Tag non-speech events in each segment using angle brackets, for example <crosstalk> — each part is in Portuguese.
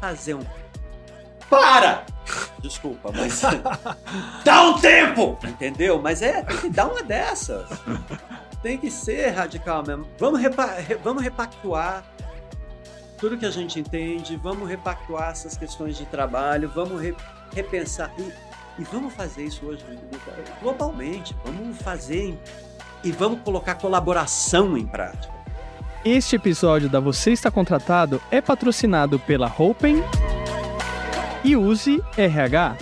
fazer um. Para! <laughs> Desculpa, mas. <laughs> Dá um tempo! Entendeu? Mas é, tem que dar uma dessas. Tem que ser radical mesmo. Vamos, repa re vamos repactuar tudo que a gente entende, vamos repactuar essas questões de trabalho, vamos re repensar. E, e vamos fazer isso hoje globalmente. Vamos fazer e vamos colocar colaboração em prática. Este episódio da Você Está Contratado é patrocinado pela Open e Use RH.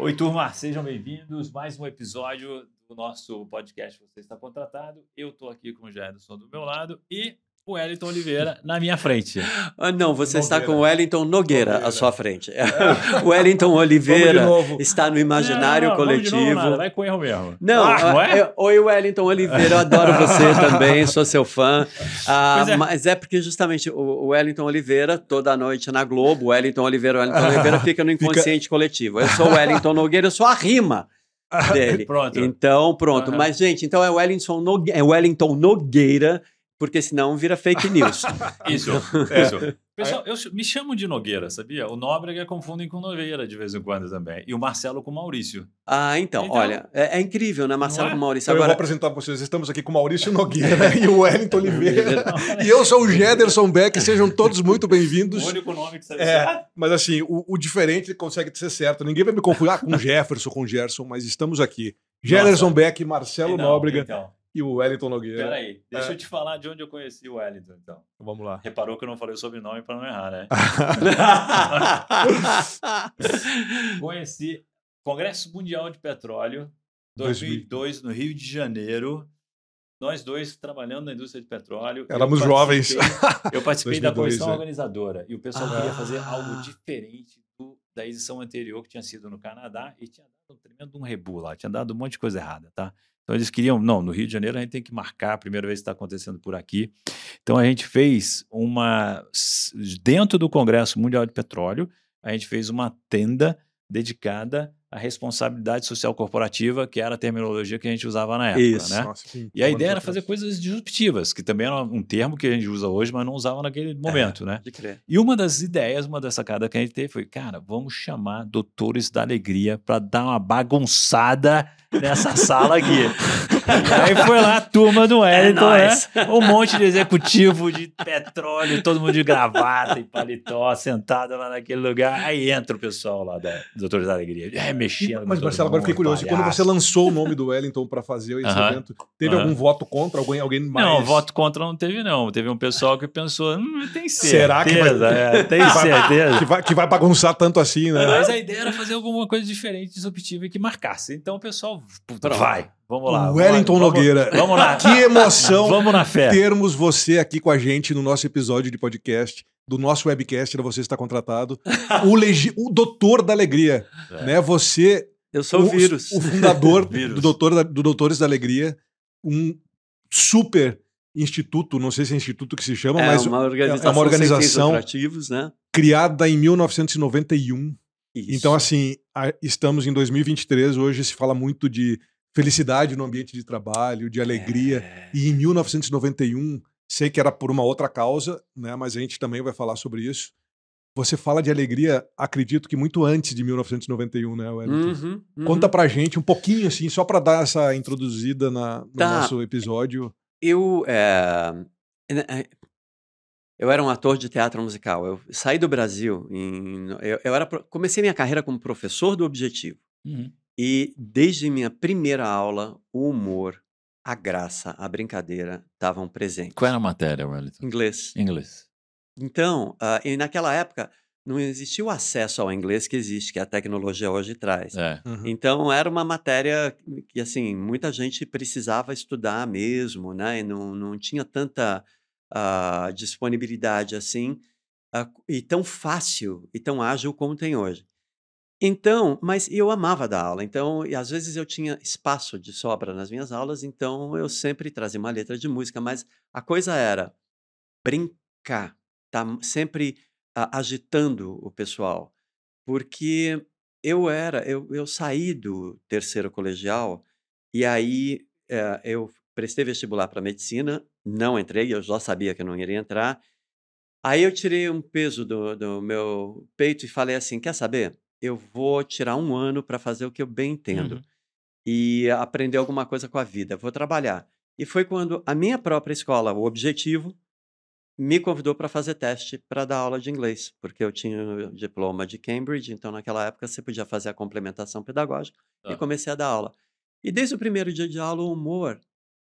Oi, turma, sejam bem-vindos. Mais um episódio do nosso podcast Você Está Contratado. Eu estou aqui com o Gerson do meu lado e o Wellington Oliveira na minha frente. Ah, não, você Nogueira. está com o Wellington Nogueira, Nogueira. à sua frente. É. <laughs> o Wellington Oliveira está no imaginário não, não, coletivo. Não, vai com erro mesmo. Não, ah, não é? Eu, oi, Wellington Oliveira, eu adoro você <laughs> também, sou seu fã. Ah, é. Mas é porque justamente o Wellington Oliveira, toda noite na Globo, Wellington Oliveira, Wellington Oliveira <laughs> fica no inconsciente fica... coletivo. Eu sou o Wellington Nogueira, eu sou a rima dele. pronto. Então, pronto. Uhum. Mas, gente, então é Wellington, Nogue... é Wellington Nogueira porque senão vira fake news. <laughs> isso, é. <laughs> isso. <laughs> Pessoal, eu me chamo de Nogueira, sabia? O Nóbrega confundem com Nogueira de vez em quando também. E o Marcelo com Maurício. Ah, então, então olha, é, é, incrível, né? Marcelo é? com Maurício. Então Agora... Eu vou apresentar para vocês. Estamos aqui com Maurício Nogueira e o Wellington Oliveira. e eu sou o Gederson Beck. Sejam todos muito bem-vindos. O único nome que você é, Mas assim, o, o, diferente consegue ser certo. Ninguém vai me confundir ah, com Jefferson, com Gerson, mas estamos aqui. Gederson Beck, Marcelo não, Nóbrega. Então e o Wellington Nogueira. Peraí, deixa é. eu te falar de onde eu conheci o Wellington, então. Vamos lá. Reparou que eu não falei o sobrenome para não errar, né? <laughs> conheci Congresso Mundial de Petróleo, 2002, no Rio de Janeiro. Nós dois trabalhando na indústria de petróleo. Éramos jovens. <laughs> Eu participei 2002, da comissão é. organizadora e o pessoal ah. queria fazer algo diferente do, da edição anterior, que tinha sido no Canadá, e tinha dado um tremendo um rebu lá, tinha dado um monte de coisa errada, tá? Então eles queriam, não, no Rio de Janeiro a gente tem que marcar a primeira vez que está acontecendo por aqui. Então a gente fez uma, dentro do Congresso Mundial de Petróleo, a gente fez uma tenda dedicada à responsabilidade social corporativa, que era a terminologia que a gente usava na época. Isso. Né? Nossa, sim, e a ideia era fazer coisas disruptivas, que também era um termo que a gente usa hoje, mas não usava naquele momento. É, né? E uma das ideias, uma das sacadas que a gente teve foi, cara, vamos chamar doutores da alegria para dar uma bagunçada nessa sala aqui. <laughs> aí foi lá a turma do é Wellington, é né? Um monte de executivo de petróleo, todo mundo de gravata e paletó, sentado lá naquele lugar. Aí entra o pessoal lá da Doutores da Alegria, é, mexendo. Mas, Marcelo, agora fiquei curioso. Quando você lançou o nome do Wellington para fazer esse uh -huh. evento, teve uh -huh. algum voto contra? Alguém, alguém mais? Não, voto contra não teve, não. Teve um pessoal que pensou, hum, tem certeza. Será que vai... É, tem <laughs> certeza. Que vai, que vai bagunçar tanto assim, né? Mas a ideia era fazer alguma coisa diferente, disruptiva e que marcasse. Então o pessoal Puta, vai, vamos lá. Wellington vamos, Nogueira. Vamos, vamos lá. Que emoção <laughs> vamos na fé. termos você aqui com a gente no nosso episódio de podcast, do nosso webcast, da Você Está Contratado. <laughs> o, legi o doutor da alegria. É. Né? Você. Eu sou o, o vírus. O fundador <laughs> vírus. Do, doutor do Doutores da Alegria. Um super instituto, não sei se é instituto que se chama, é mas uma organização é uma organização né? criada em 1991 isso. Então, assim, a, estamos em 2023, hoje se fala muito de felicidade no ambiente de trabalho, de alegria. É. E em 1991, sei que era por uma outra causa, né, mas a gente também vai falar sobre isso. Você fala de alegria, acredito que muito antes de 1991, né, Wellington? Uhum, uhum. Conta pra gente um pouquinho, assim, só para dar essa introduzida na, no tá. nosso episódio. Eu. É... Eu era um ator de teatro musical. Eu saí do Brasil. Em, eu, eu era, comecei minha carreira como professor do Objetivo. Uhum. E desde minha primeira aula, o humor, a graça, a brincadeira estavam presentes. Qual era a matéria, Wellington? Inglês. Inglês. Então, uh, e naquela época, não existia o acesso ao inglês que existe, que a tecnologia hoje traz. É. Uhum. Então, era uma matéria que, assim, muita gente precisava estudar mesmo, né? E não, não tinha tanta uh, disponibilidade assim, uh, e tão fácil e tão ágil como tem hoje. Então, mas eu amava dar aula, então, e às vezes eu tinha espaço de sobra nas minhas aulas, então eu sempre trazia uma letra de música, mas a coisa era brincar, tá sempre uh, agitando o pessoal, porque eu era, eu, eu saí do terceiro colegial e aí uh, eu prestei vestibular para medicina não entrei, eu já sabia que eu não iria entrar. Aí eu tirei um peso do, do meu peito e falei assim: quer saber? Eu vou tirar um ano para fazer o que eu bem entendo uhum. e aprender alguma coisa com a vida. Vou trabalhar. E foi quando a minha própria escola, o Objetivo, me convidou para fazer teste para dar aula de inglês, porque eu tinha o diploma de Cambridge, então naquela época você podia fazer a complementação pedagógica e comecei a dar aula. E desde o primeiro dia de aula, o humor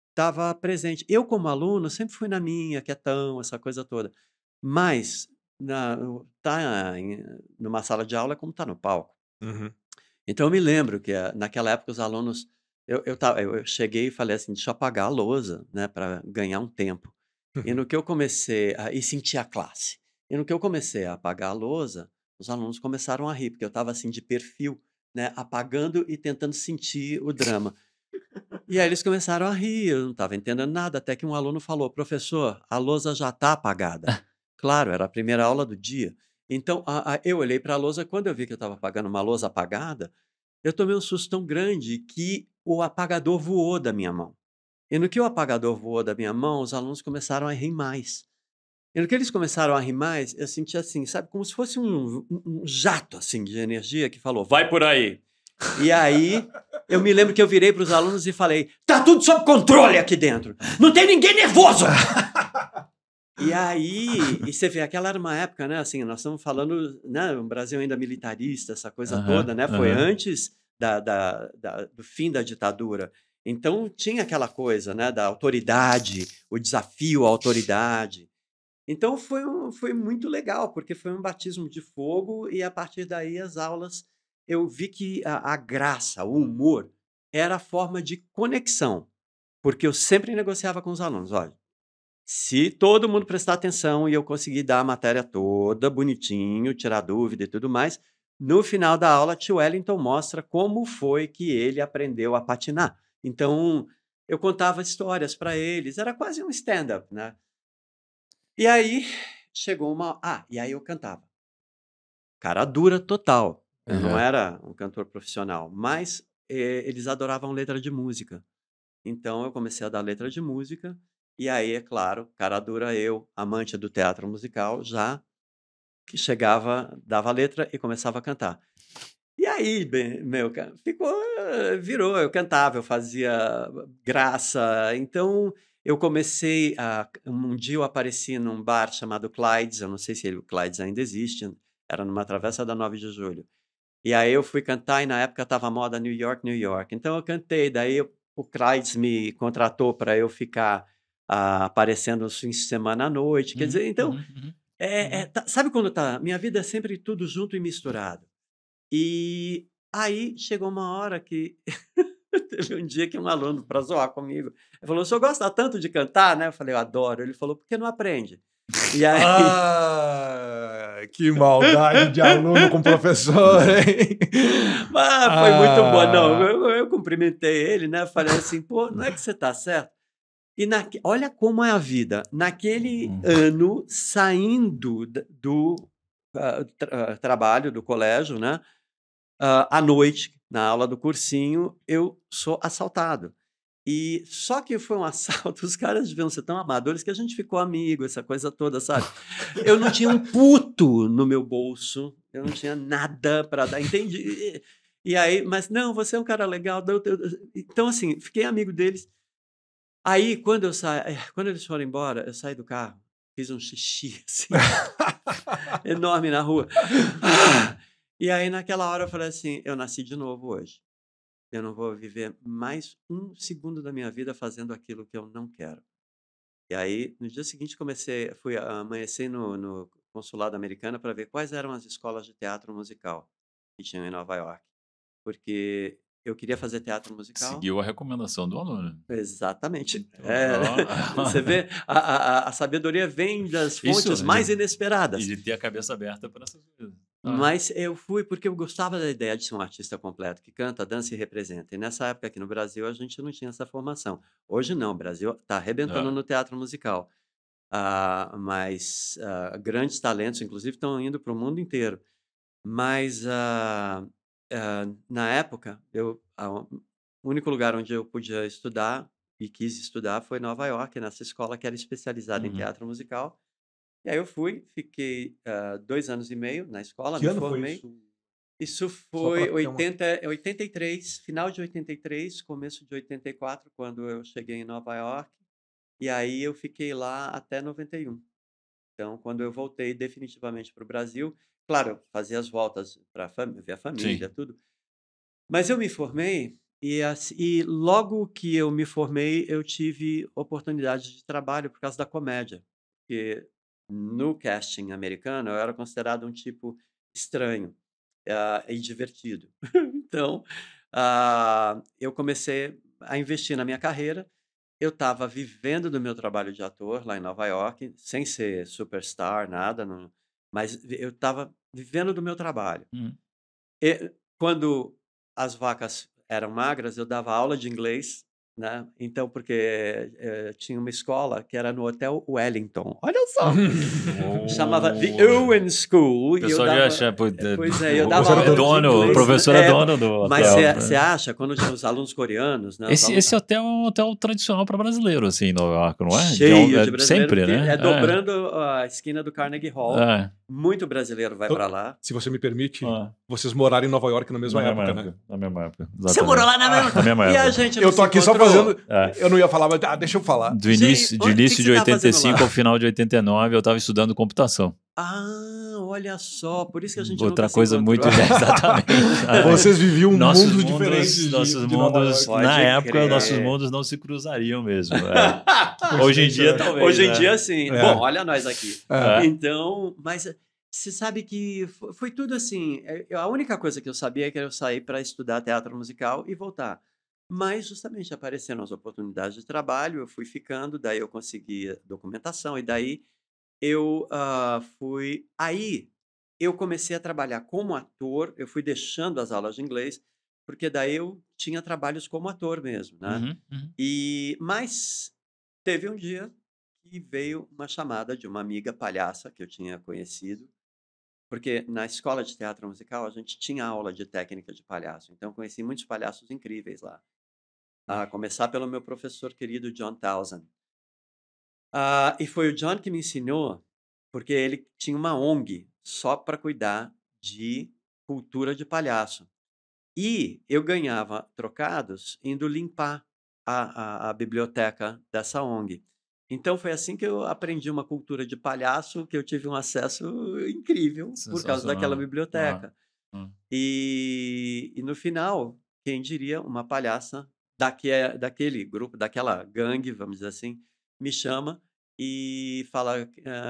estava presente. Eu, como aluno, sempre fui na minha, quietão, essa coisa toda. Mas na, tá em, numa sala de aula é como tá no palco. Uhum. Então eu me lembro que eh, naquela época os alunos eu, eu, tava, eu cheguei e falei assim, deixa eu apagar a lousa, né, para ganhar um tempo. E no que eu comecei a, e sentir a classe. E no que eu comecei a apagar a lousa, os alunos começaram a rir, porque eu estava assim de perfil, né, apagando e tentando sentir o drama. E aí eles começaram a rir, eu não estava entendendo nada, até que um aluno falou: professor, a lousa já está apagada. <laughs> claro, era a primeira aula do dia. Então a, a, eu olhei para a lousa, quando eu vi que eu estava apagando uma lousa apagada, eu tomei um susto tão grande que o apagador voou da minha mão. E no que o apagador voou da minha mão, os alunos começaram a rir mais. E no que eles começaram a rir mais, eu senti assim, sabe, como se fosse um, um jato assim de energia que falou: "Vai por aí". E aí eu me lembro que eu virei para os alunos e falei: "Tá tudo sob controle aqui dentro. Não tem ninguém nervoso". <laughs> E aí, e você vê, aquela era uma época, né? Assim, nós estamos falando, né? O Brasil ainda militarista, essa coisa uhum, toda, né? Foi uhum. antes da, da, da, do fim da ditadura. Então tinha aquela coisa, né? Da autoridade, o desafio à autoridade. Então foi, um, foi muito legal, porque foi um batismo de fogo e a partir daí as aulas eu vi que a, a graça, o humor, era a forma de conexão, porque eu sempre negociava com os alunos, olha, se todo mundo prestar atenção e eu conseguir dar a matéria toda bonitinho, tirar dúvida e tudo mais, no final da aula, tio Wellington mostra como foi que ele aprendeu a patinar. Então, eu contava histórias para eles, era quase um stand-up, né? E aí chegou uma. Ah, e aí eu cantava. Cara dura total. Eu uhum. não era um cantor profissional, mas eh, eles adoravam letra de música. Então eu comecei a dar letra de música e aí, é claro, cara dura eu, amante do teatro musical, já que chegava, dava a letra e começava a cantar. E aí, meu, ficou, virou, eu cantava, eu fazia graça. Então, eu comecei a. Um dia eu apareci num bar chamado Clydes, eu não sei se ele, o Clydes ainda existe, era numa travessa da 9 de julho. E aí eu fui cantar e na época estava moda New York, New York. Então eu cantei, daí o Clydes me contratou para eu ficar uh, aparecendo nos fins de semana à noite. Quer uhum, dizer, então, uhum, uhum, é, é, uhum. tá, sabe quando tá? Minha vida é sempre tudo junto e misturado. E aí chegou uma hora que <laughs> teve um dia que um aluno, para zoar comigo, falou: o senhor gosta tanto de cantar, né? Eu falei: eu adoro. Ele falou: por que não aprende? E aí. Ah, que maldade de aluno com professor, <laughs> hein? Mas foi ah. muito bom. Não, ah. eu, eu, cumprimentei ele, né? Falei assim: pô, não é que você tá certo? E na, olha como é a vida. Naquele hum. ano, saindo do uh, tra trabalho, do colégio, né? Uh, à noite, na aula do cursinho, eu sou assaltado. E só que foi um <laughs> assalto, os caras deviam ser tão amadores que a gente ficou amigo, essa coisa toda, sabe? Eu não tinha um puto no meu bolso, eu não tinha nada para dar, entendi. E aí, mas não, você é um cara legal. Então, assim, fiquei amigo deles. Aí, quando eu saí, eh, quando eles foram embora, eu saí do carro, fiz um xixi <laughs> assim, enorme na rua. E aí, naquela hora, eu falei assim: eu nasci de novo hoje. Eu não vou viver mais um segundo da minha vida fazendo aquilo que eu não quero. E aí, no dia seguinte, comecei, fui amanhecer no, no consulado americano para ver quais eram as escolas de teatro musical que tinham em Nova York. Porque eu queria fazer teatro musical. Seguiu a recomendação do aluno. Exatamente. Então, é, <laughs> você vê, a, a, a, sabedoria vem das fontes Isso, mais de, inesperadas. E de ter a cabeça aberta para essas coisas. Ah. Mas eu fui porque eu gostava da ideia de ser um artista completo, que canta, dança e representa. E nessa época aqui no Brasil a gente não tinha essa formação. Hoje não, o Brasil está arrebentando ah. no teatro musical. Uh, mas grandes talentos, inclusive, estão indo para o mundo inteiro. Mas uh, na época, eu, o único lugar onde eu podia estudar e quis estudar foi Nova York, nessa escola que era especializada uhum. em teatro musical. E aí eu fui, fiquei uh, dois anos e meio na escola, que me ano formei. Foi isso? Isso foi 80, uma... 83, final de 83, começo de 84, quando eu cheguei em Nova York. E aí eu fiquei lá até 91. Então, quando eu voltei definitivamente para o Brasil, claro, fazia as voltas para ver a família, Sim. tudo. Mas eu me formei e, e logo que eu me formei, eu tive oportunidade de trabalho por causa da comédia. Porque no casting americano, eu era considerado um tipo estranho uh, e divertido. <laughs> então, uh, eu comecei a investir na minha carreira. Eu estava vivendo do meu trabalho de ator lá em Nova York, sem ser superstar, nada, não, mas eu estava vivendo do meu trabalho. Hum. E, quando as vacas eram magras, eu dava aula de inglês né? Então, porque é, tinha uma escola que era no Hotel Wellington. Olha só! <laughs> Chamava The Owen School. O pessoal já acha... Pois é, eu dava aula dono, O professor é, é dono do hotel. Mas você acha, quando tinha os alunos coreanos... Né, esse, alunos... esse hotel é um hotel tradicional para brasileiro, assim, em Nova York, não é? Cheio de, brasileiro. Sempre, né? É dobrando a esquina do Carnegie Hall. Muito brasileiro vai então, para lá. Se você me permite, ah. vocês moraram em Nova York na mesma na época, mesma né? Na mesma época. Exatamente. Você morou lá na mesma, <laughs> na mesma época. E a gente eu tô aqui só fazendo. É. Eu não ia falar, mas ah, deixa eu falar. Do início, de, início de 85 tá ao final de 89, eu estava estudando computação. Ah, olha só, por isso que a gente Outra coisa muito <laughs> exatamente. <laughs> Vocês viviam um nossos mundo mundos, diferente. Nossos de, mundos, de na época, crer. nossos mundos não se cruzariam mesmo. É. <laughs> Hoje em dia, talvez. Hoje em né? dia, sim. É. Bom, olha nós aqui. É. Então, mas você sabe que foi tudo assim. É, a única coisa que eu sabia é que eu sair para estudar teatro musical e voltar. Mas justamente apareceram as oportunidades de trabalho, eu fui ficando, daí eu consegui documentação, e daí eu uh, fui. Aí eu comecei a trabalhar como ator, eu fui deixando as aulas de inglês, porque daí eu tinha trabalhos como ator mesmo, né? Uhum, uhum. E, mas teve um dia que veio uma chamada de uma amiga palhaça que eu tinha conhecido, porque na escola de teatro musical a gente tinha aula de técnica de palhaço, então conheci muitos palhaços incríveis lá. A começar pelo meu professor querido John Townsend. Uh, e foi o John que me ensinou, porque ele tinha uma ONG só para cuidar de cultura de palhaço. E eu ganhava trocados indo limpar a, a, a biblioteca dessa ONG. Então foi assim que eu aprendi uma cultura de palhaço, que eu tive um acesso incrível por causa daquela biblioteca. Ah, ah. E, e, no final, quem diria, uma palhaça daque, daquele grupo, daquela gangue, vamos dizer assim, me chama e fala,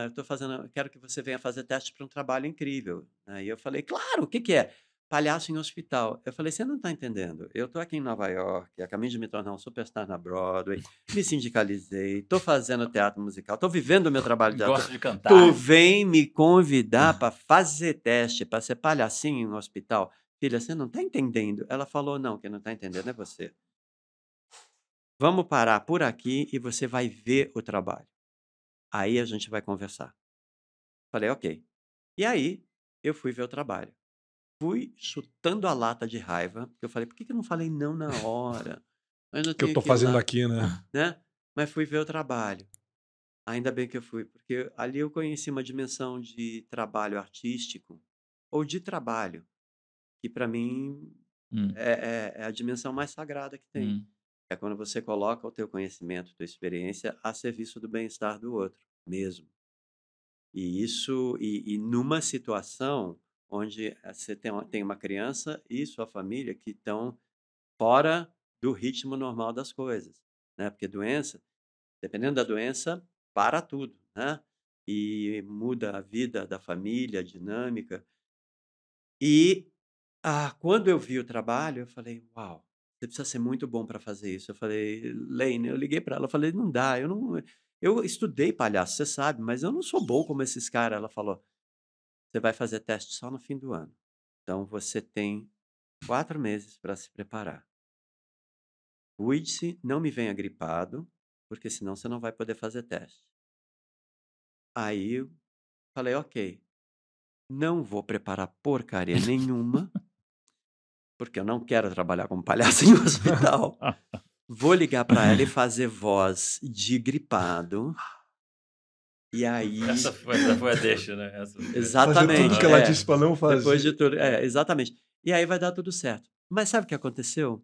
estou uh, fazendo, quero que você venha fazer teste para um trabalho incrível. Aí eu falei, claro, o que, que é? palhaço em hospital. Eu falei, você não está entendendo. Eu estou aqui em Nova York, acabei de me tornar um superstar na Broadway, me sindicalizei, estou fazendo teatro musical, estou vivendo o meu trabalho de Gosto de cantar. Tu vem me convidar para fazer teste, para ser palhacinho em um hospital. Filha, você não está entendendo. Ela falou, não, quem não está entendendo é você. Vamos parar por aqui e você vai ver o trabalho. Aí a gente vai conversar. Falei, ok. E aí eu fui ver o trabalho fui chutando a lata de raiva, porque eu falei, por que, que eu não falei não na hora? O que eu tô fazendo lá, aqui, né? né? Mas fui ver o trabalho. Ainda bem que eu fui, porque ali eu conheci uma dimensão de trabalho artístico, ou de trabalho, que para mim hum. é, é, é, a dimensão mais sagrada que tem. Hum. É quando você coloca o teu conhecimento, tua experiência a serviço do bem-estar do outro, mesmo. E isso, e, e numa situação onde eh, você tem uma, tem uma criança e sua família que estão fora do ritmo normal das coisas, né? Porque doença, dependendo da doença, para tudo, né? E muda a vida da família, a dinâmica. E ah, quando eu vi o trabalho, eu falei, uau, você precisa ser muito bom para fazer isso. Eu falei, Lane, eu liguei para ela, falei, não dá, eu não, eu estudei palhaço, você sabe, mas eu não sou bom como esses caras. Ela falou, você vai fazer teste só no fim do ano. Então você tem quatro meses para se preparar. Cuide-se, não me venha gripado, porque senão você não vai poder fazer teste. Aí eu falei, ok, não vou preparar porcaria nenhuma, porque eu não quero trabalhar como palhaço <laughs> em um hospital. Vou ligar para ela e fazer voz de gripado. E aí. Essa foi, essa foi a deixa, né? Essa... Exatamente. Fazer tudo que ela é, disse para não fazer. Depois de tudo. É, exatamente. E aí vai dar tudo certo. Mas sabe o que aconteceu?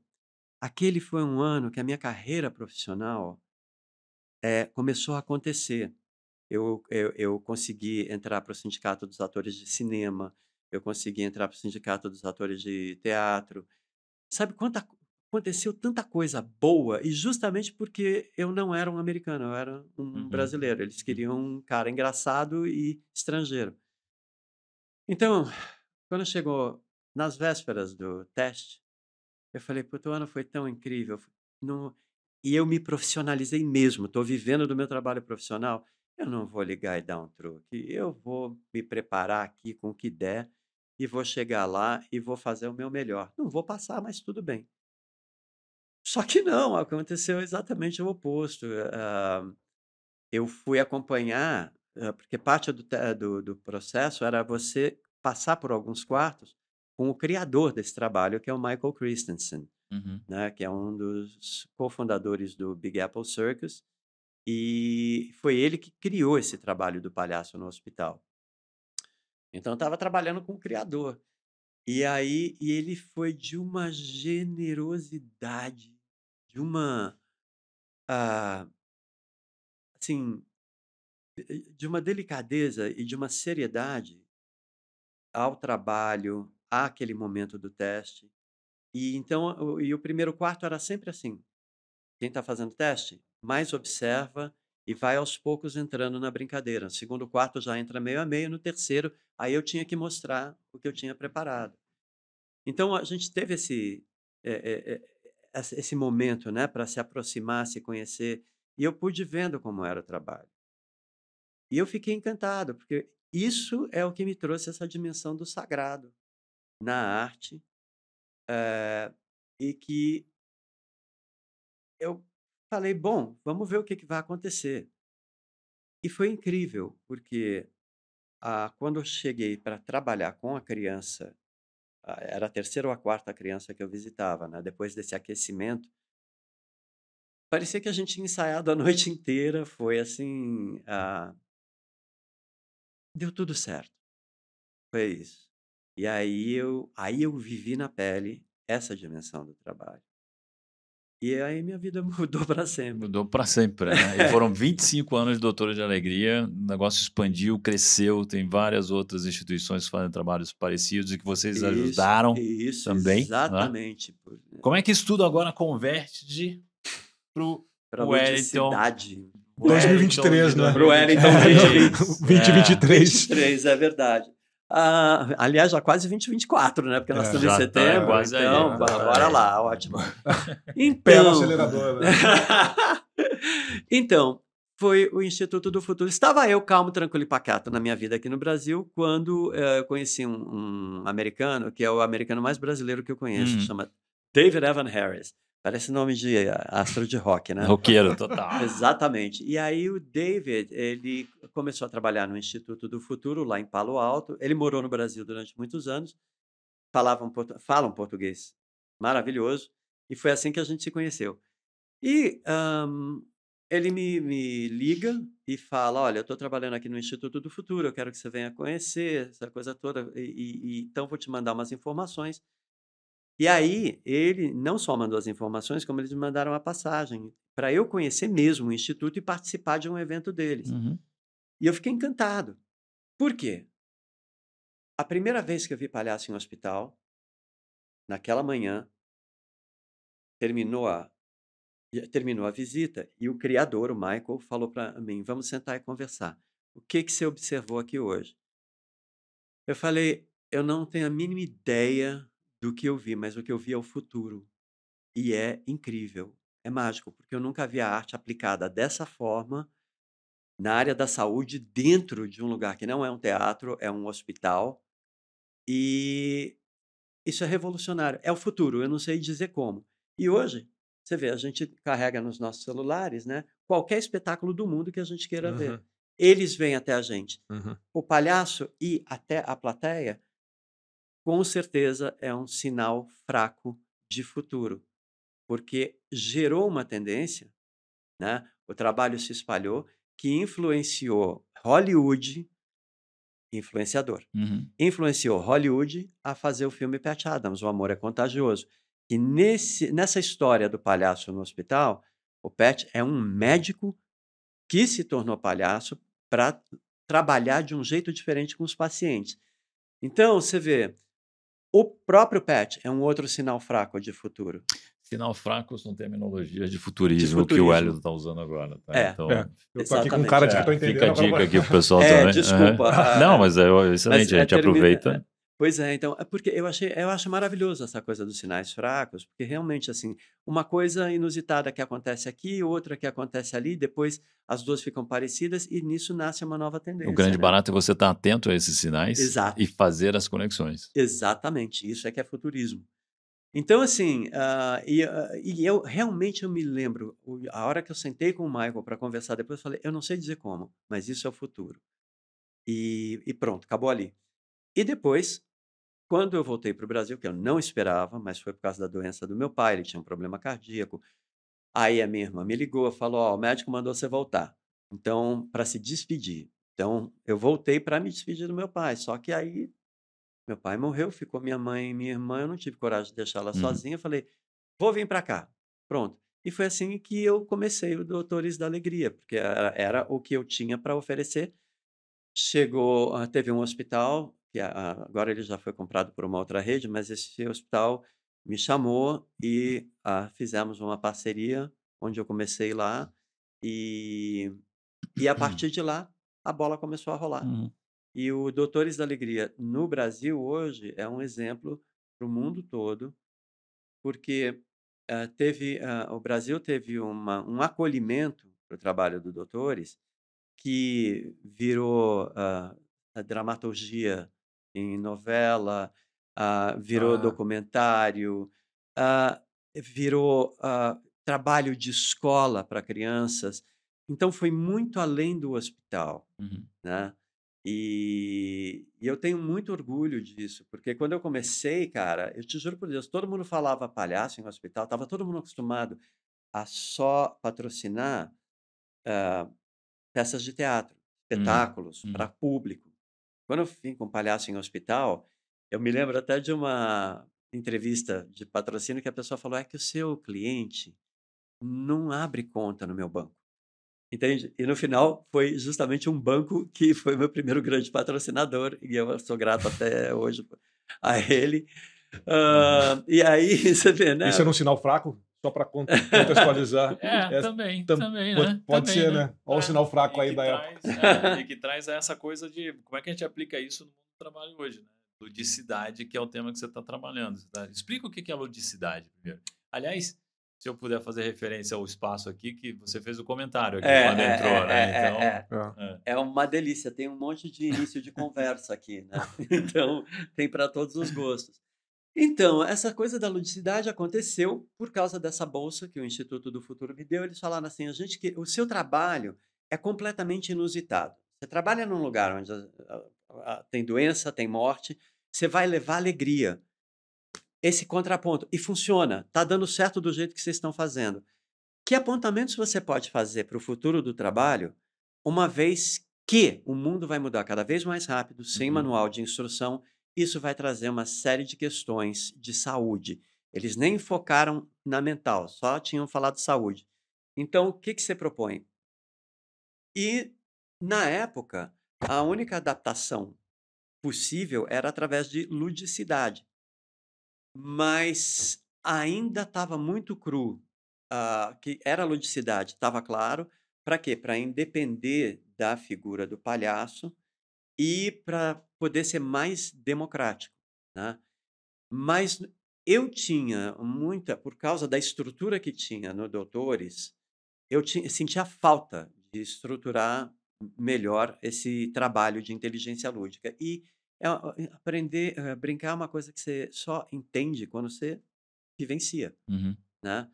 Aquele foi um ano que a minha carreira profissional é, começou a acontecer. Eu, eu, eu consegui entrar para o Sindicato dos Atores de Cinema, eu consegui entrar para o Sindicato dos Atores de Teatro. Sabe quanta, aconteceu tanta coisa boa e justamente porque eu não era um americano, eu era um uhum. brasileiro. Eles queriam um cara engraçado e estrangeiro. Então, quando chegou nas vésperas do teste, eu falei, puto, o ano foi tão incrível. Não... E eu me profissionalizei mesmo, estou vivendo do meu trabalho profissional. Eu não vou ligar e dar um truque. Eu vou me preparar aqui com o que der e vou chegar lá e vou fazer o meu melhor. Não vou passar, mas tudo bem. Só que não, aconteceu exatamente o oposto. Uh, eu fui acompanhar, uh, porque parte do, do, do, processo era você passar por alguns quartos com o criador desse trabalho, que é o Michael Christensen, uhum. né, que é um dos cofundadores do Big Apple Circus, e foi ele que criou esse trabalho do palhaço no hospital. Então eu estava trabalhando com o criador. E aí e ele foi de uma generosidade, de uma ah, assim, de uma delicadeza e de uma seriedade ao trabalho, àquele momento do teste. E então e o primeiro quarto era sempre assim. Quem está fazendo teste, mais observa e vai aos poucos entrando na brincadeira. No segundo quarto já entra meio a meio, no terceiro, aí eu tinha que mostrar o que eu tinha preparado. Então a gente teve esse, é, é, esse momento né, para se aproximar, se conhecer, e eu pude vendo como era o trabalho. E eu fiquei encantado, porque isso é o que me trouxe essa dimensão do sagrado na arte, é, e que eu falei, bom, vamos ver o que, que vai acontecer. E foi incrível, porque ah, quando eu cheguei para trabalhar com a criança, ah, era a terceira ou a quarta criança que eu visitava, né? depois desse aquecimento, parecia que a gente tinha ensaiado a noite <laughs> inteira, foi assim. Ah, deu tudo certo. Foi isso. E aí eu, aí eu vivi na pele essa dimensão do trabalho. E aí minha vida <laughs> mudou para sempre. Mudou para sempre, né? E foram <laughs> 25 anos de Doutora de Alegria, o negócio expandiu, cresceu, tem várias outras instituições que fazem trabalhos parecidos e que vocês isso, ajudaram isso, também. Né? Exatamente. Né? Como é que isso tudo agora converte de pro para Wellington? 2023, né? Pro Wellington <laughs> 2023. 2023, é verdade. Ah, aliás, já quase 2024, né? Porque nós é, estamos em setembro. Tá, então, aí, bora lá, ótimo. Então, <laughs> Pé no acelerador, né? <laughs> então, foi o Instituto do Futuro. Estava eu calmo, tranquilo e pacato na minha vida aqui no Brasil quando uh, eu conheci um, um, americano, que é o americano mais brasileiro que eu conheço, hum. chama David Evan Harris. Parece nome de eh, astro de rock, né? Roqueiro, <laughs> total. Exatamente. E aí o David, ele começou a trabalhar no Instituto do Futuro, lá em Palo Alto. Ele morou no Brasil durante muitos anos. Falava um, fala um português maravilhoso. E foi assim que a gente se conheceu. E um, ele me, me, liga e fala: Olha, eu estou trabalhando aqui no Instituto do Futuro, eu quero que você venha conhecer essa coisa toda. E, e, e então vou te mandar umas informações. E aí, ele não só mandou as informações, como eles me mandaram a passagem para eu conhecer mesmo o Instituto e participar de um evento deles. Uhum. E eu fiquei encantado. Por quê? A primeira vez que eu vi palhaço em hospital, naquela manhã, terminou a, terminou a visita e o criador, o Michael, falou para mim: vamos sentar e conversar. O que, que você observou aqui hoje? Eu falei: eu não tenho a mínima ideia do que eu vi, mas o que eu vi é o futuro. E é incrível, é mágico, porque eu nunca vi a arte aplicada dessa forma na área da saúde, dentro de um lugar que não é um teatro, é um hospital. E isso é revolucionário. É o futuro, eu não sei dizer como. E hoje, você vê, a gente carrega nos nossos celulares, né? Qualquer espetáculo do mundo que a gente queira uhum. ver. Eles vêm até a gente. Uhum. O palhaço e até a plateia com certeza é um sinal fraco de futuro, porque gerou uma tendência, né? O trabalho se espalhou que influenciou Hollywood, influenciador, uhum. influenciou Hollywood a fazer o filme Pat Adams, O Amor é Contagioso. E nesse, nessa história do palhaço no hospital, o Pat é um médico que se tornou palhaço para trabalhar de um jeito diferente com os pacientes. Então, você vê, o próprio PET é um outro sinal fraco de futuro. Sinal fraco são terminologias de futurismo, de futurismo. que o Hélio está usando agora. Tá? É, então, é. Eu estou aqui com um cara de que estou entendendo. Fica a dica aqui para o pessoal é, também. Desculpa. Não, mas é excelente, a gente aproveita. Pois é, então, é porque eu achei, eu acho maravilhoso essa coisa dos sinais fracos, porque realmente assim, uma coisa inusitada que acontece aqui, outra que acontece ali, depois as duas ficam parecidas e nisso nasce uma nova tendência. O grande né? barato é você estar atento a esses sinais Exato. e fazer as conexões. Exatamente, isso é que é futurismo. Então, assim, uh, e, uh, e, eu realmente eu me lembro, a hora que eu sentei com o Michael para conversar depois, eu falei, eu não sei dizer como, mas isso é o futuro. E, e pronto, acabou ali. E depois, quando eu voltei para o Brasil, que eu não esperava, mas foi por causa da doença do meu pai, ele tinha um problema cardíaco. Aí a minha irmã me ligou, falou: Ó, oh, o médico mandou você voltar. Então, para se despedir. Então, eu voltei para me despedir do meu pai. Só que aí, meu pai morreu, ficou minha mãe e minha irmã. Eu não tive coragem de deixá-la uhum. sozinha. Eu falei: vou vir para cá. Pronto. E foi assim que eu comecei o Doutores da Alegria, porque era, era o que eu tinha para oferecer. Chegou, ah, teve um hospital que agora ele já foi comprado por uma outra rede, mas esse hospital me chamou e ah, fizemos uma parceria onde eu comecei lá e, e a partir de lá a bola começou a rolar. Uhum. E o Doutores da Alegria no Brasil hoje é um exemplo para o mundo todo, porque uh, teve uh, o Brasil teve uma, um acolhimento para o trabalho do Doutores que virou a dramaturgia em novela, uh, virou ah. documentário, uh, virou uh, trabalho de escola para crianças. Então foi muito além do hospital, uhum. né? E, e, eu tenho muito orgulho disso, porque quando eu comecei, cara, eu te juro por Deus, todo mundo falava palhaço em hospital, estava todo mundo acostumado a só patrocinar uh, peças de teatro, uhum. espetáculos uhum. para público. Quando eu vim com palhaço em hospital, eu me lembro até de uma entrevista de patrocínio que a pessoa falou: é que o seu cliente não abre conta no meu banco. Entende? E no final foi justamente um banco que <laughs> foi meu primeiro grande patrocinador, e eu sou grato até hoje a ele. Uh, e aí, <laughs> você vê, né? Isso era um sinal fraco? Só para contextualizar. <laughs> é, é, também, tam, também, né? Pode também, ser, né? né? Olha é, o sinal fraco aí da traz, época. É, e que traz essa coisa de como é que a gente aplica isso no mundo do trabalho hoje, né? Ludicidade, que é o tema que você está trabalhando. Tá? Explica o que é ludicidade primeiro. Aliás, se eu puder fazer referência ao espaço aqui, que você fez o comentário aqui é, quando é, entrou, é, né? É, então, é, é, uma delícia, tem um monte de início de conversa aqui, né? <laughs> Então, tem para todos os gostos. Então, essa coisa da ludicidade aconteceu por causa dessa bolsa que o Instituto do Futuro me deu. Eles falaram assim: a gente que o seu trabalho é completamente inusitado. Você trabalha num lugar onde tem doença, tem morte, você vai levar alegria. Esse contraponto. E funciona, está dando certo do jeito que vocês estão fazendo. Que apontamentos você pode fazer para o futuro do trabalho, uma vez que o mundo vai mudar cada vez mais rápido, sem uhum. manual de instrução isso vai trazer uma série de questões de saúde. Eles nem focaram na mental, só tinham falado de saúde. Então, o que, que você propõe? E, na época, a única adaptação possível era através de ludicidade. Mas ainda estava muito cru. Uh, que era ludicidade, estava claro. Para quê? Para independer da figura do palhaço e para poder ser mais democrático. Né? Mas eu tinha muita, por causa da estrutura que tinha no Doutores, eu tinha, sentia falta de estruturar melhor esse trabalho de inteligência lúdica. E é, aprender, uh, brincar é uma coisa que você só entende quando você vivencia. Uhum. Né?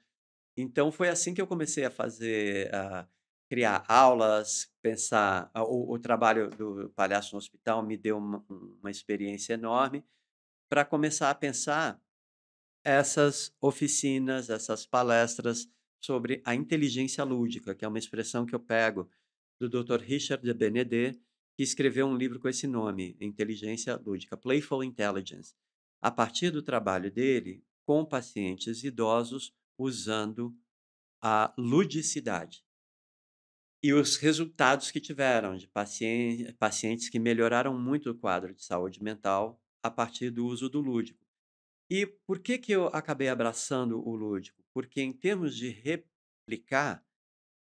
Então foi assim que eu comecei a fazer. Uh, criar aulas, pensar. O, o, trabalho do Palhaço no Hospital me deu uma, uma experiência enorme para começar a pensar essas oficinas, essas palestras sobre a inteligência lúdica, que é uma expressão que eu pego do Dr. Richard de Benedet, que escreveu um livro com esse nome, Inteligência Lúdica, Playful Intelligence, a partir do trabalho dele com pacientes idosos usando a ludicidade. E os resultados que tiveram de pacientes, pacientes que melhoraram muito o quadro de saúde mental a partir do uso do lúdico. E por que, que eu acabei abraçando o lúdico? Porque, em termos de replicar,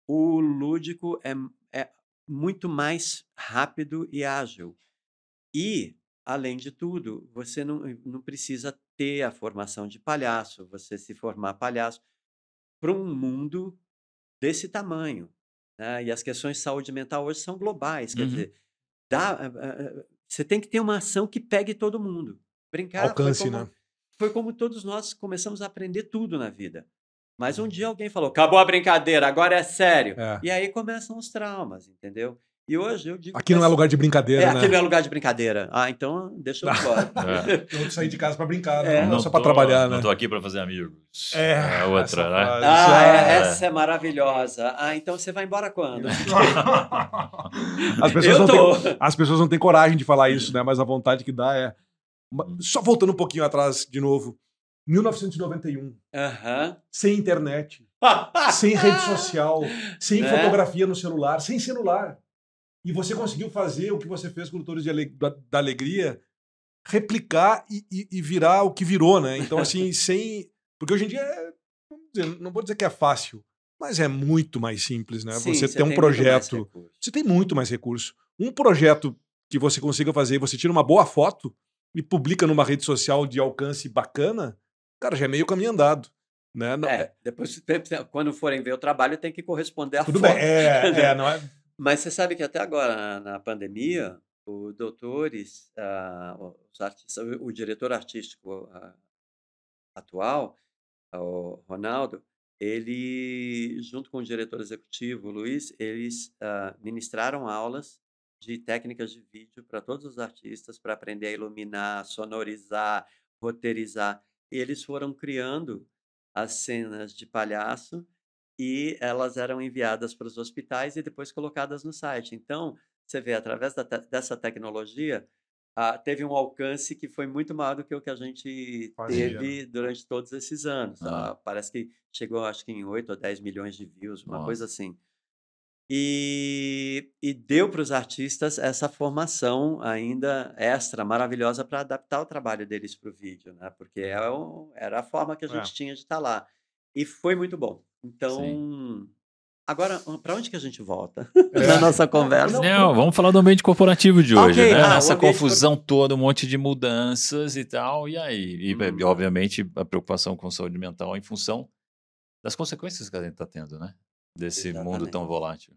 o lúdico é, é muito mais rápido e ágil. E, além de tudo, você não, não precisa ter a formação de palhaço, você se formar palhaço para um mundo desse tamanho. Né? E as questões de saúde mental hoje são globais. Quer uhum. dizer, dá, uh, uh, você tem que ter uma ação que pegue todo mundo. Brincar Alcance, foi como, né? foi como todos nós começamos a aprender tudo na vida. Mas um dia uhum. alguém falou: acabou a brincadeira, agora é sério. É. E aí começam os traumas, entendeu? E hoje eu digo. Aqui não é lugar de brincadeira, é, né? Aqui não é lugar de brincadeira. Ah, então deixa eu ir <laughs> embora. É. Eu sair de casa para brincar, é. não, não só para trabalhar, né? Não tô aqui para fazer amigos. É. é outra, né? Ah, é, essa é maravilhosa. Ah, então você vai embora quando? <laughs> as, pessoas não têm, as pessoas não têm coragem de falar isso, né? Mas a vontade que dá é. Só voltando um pouquinho atrás de novo. 1991. Uh -huh. Sem internet. sem rede <laughs> social. Sem né? fotografia no celular. Sem celular e você conseguiu fazer o que você fez com o Doutores da, da Alegria, replicar e, e, e, virar o que virou, né? Então, assim, <laughs> sem. Porque hoje em dia, é, não vou dizer que é fácil, mas é muito mais simples, né? Sim, você, você tem um projeto. Você tem muito mais recurso. Um projeto que você consiga fazer, você tira uma boa foto e publica numa rede social de alcance bacana, cara, já é meio caminho andado. Né? Não, é, depois, quando forem ver o trabalho, tem que corresponder à Tudo foto. bem, é, <laughs> é, não é, mas você sabe que até agora, na, pandemia, os doutores, uh, os artistas, o, diretor artístico uh, atual, uh, o Ronaldo, ele, junto com o diretor executivo, o Luiz, eles ministraram aulas de técnicas de vídeo para todos os artistas, para aprender a iluminar, sonorizar, roteirizar. E eles foram criando as cenas de palhaço e elas eram enviadas para os hospitais e depois colocadas no site. Então, você vê, através te dessa tecnologia, ah, teve um alcance que foi muito maior do que o que a gente Fazia. teve durante todos esses anos. Ah. Ah, parece que chegou, acho que em 8 ou 10 milhões de views, uma Nossa. coisa assim. E, e deu para os artistas essa formação ainda extra, maravilhosa, para adaptar o trabalho deles para o vídeo, né? porque é era a forma que a gente é. tinha de estar tá lá. E foi muito bom. Então, Sim. agora, para onde que a gente volta é. <laughs> na nossa conversa? Não, vamos falar do ambiente corporativo de hoje, okay. né? Ah, Essa confusão toda, um monte de mudanças e tal, e aí? E, hum. obviamente, a preocupação com saúde mental em função das consequências que a gente está tendo, né? Desse Exatamente. mundo tão volátil.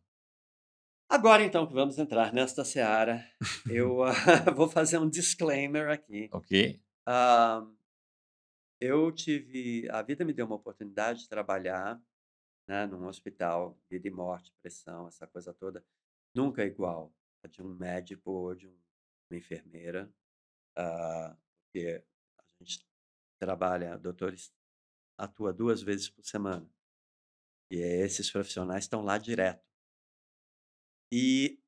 Agora, então, que vamos entrar nesta seara, eu uh, <laughs> <laughs> vou fazer um disclaimer aqui. Ok. Uh, eu tive. A vida me deu uma oportunidade de trabalhar né, num hospital, vida e morte, pressão, essa coisa toda. Nunca igual a de um médico ou de uma enfermeira, uh, porque a gente trabalha, doutores atua duas vezes por semana. E esses profissionais estão lá direto. E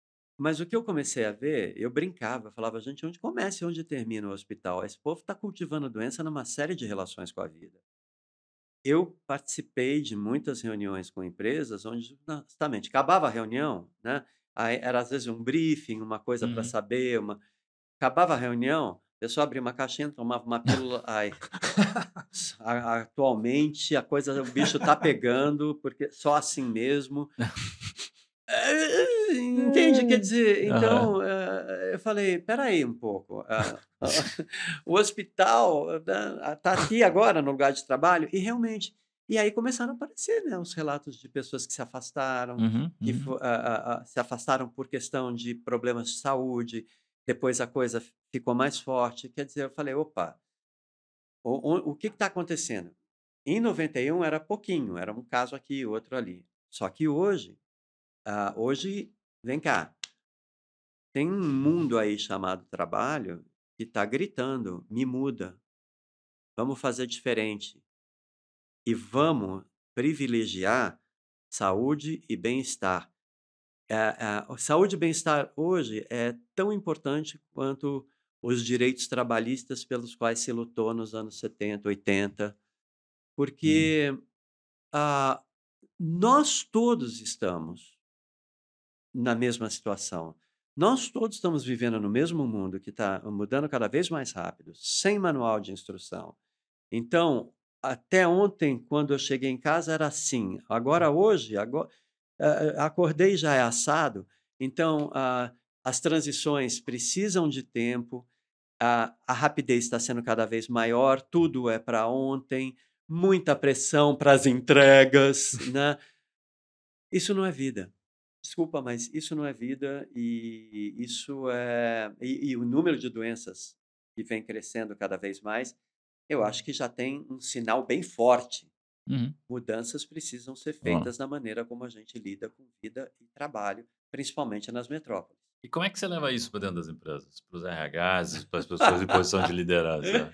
mas o que eu comecei a ver, eu brincava, falava, gente, onde começa e onde termina o hospital? Esse povo está cultivando doença numa série de relações com a vida. Eu participei de muitas reuniões com empresas onde, justamente, acabava a reunião, né? Aí era às vezes um briefing, uma coisa para uhum. saber, uma... acabava a reunião, a pessoa abria uma caixinha, tomava uma pílula, ai, atualmente a coisa, o bicho tá pegando, porque só assim mesmo. <laughs> <laughs> Entende? Quer dizer, então uhum. eu falei, peraí um pouco. <laughs> o hospital está né, aqui agora no lugar de trabalho e realmente. E aí começaram a aparecer né, os relatos de pessoas que se afastaram, uhum, que uh, uh, se afastaram por questão de problemas de saúde, depois a coisa ficou mais forte. Quer dizer, eu falei, opa, o, o, o que está acontecendo? Em 91 era pouquinho, era um caso aqui, outro ali. Só que hoje Uh, hoje, vem cá, tem um mundo aí chamado trabalho que está gritando, me muda. vamos fazer diferente e vamos privilegiar saúde e bem-estar. É, é, saúde e bem-estar hoje é tão importante quanto os direitos trabalhistas pelos quais se lutou nos anos 70, 80, porque hum. ah, nós todos estamos na mesma situação. Nós todos estamos vivendo no mesmo mundo que está mudando cada vez mais rápido, sem manual de instrução. Então, até ontem, quando eu cheguei em casa, era assim. Agora, hoje, agora, uh, acordei já é assado. Então, uh, as transições precisam de tempo, uh, a rapidez está sendo cada vez maior, tudo é para ontem, muita pressão para as entregas. né? Isso não é vida. Desculpa, mas isso não é vida e isso é. E, e, o número de doenças que vem crescendo cada vez mais, eu acho que já tem um sinal bem forte. Uhum. Mudanças precisam ser feitas uhum. na maneira como a gente lida com vida e trabalho, principalmente nas metrópoles. E como é que você leva isso para dentro das empresas? Para os RHs, para as pessoas em posição de liderança?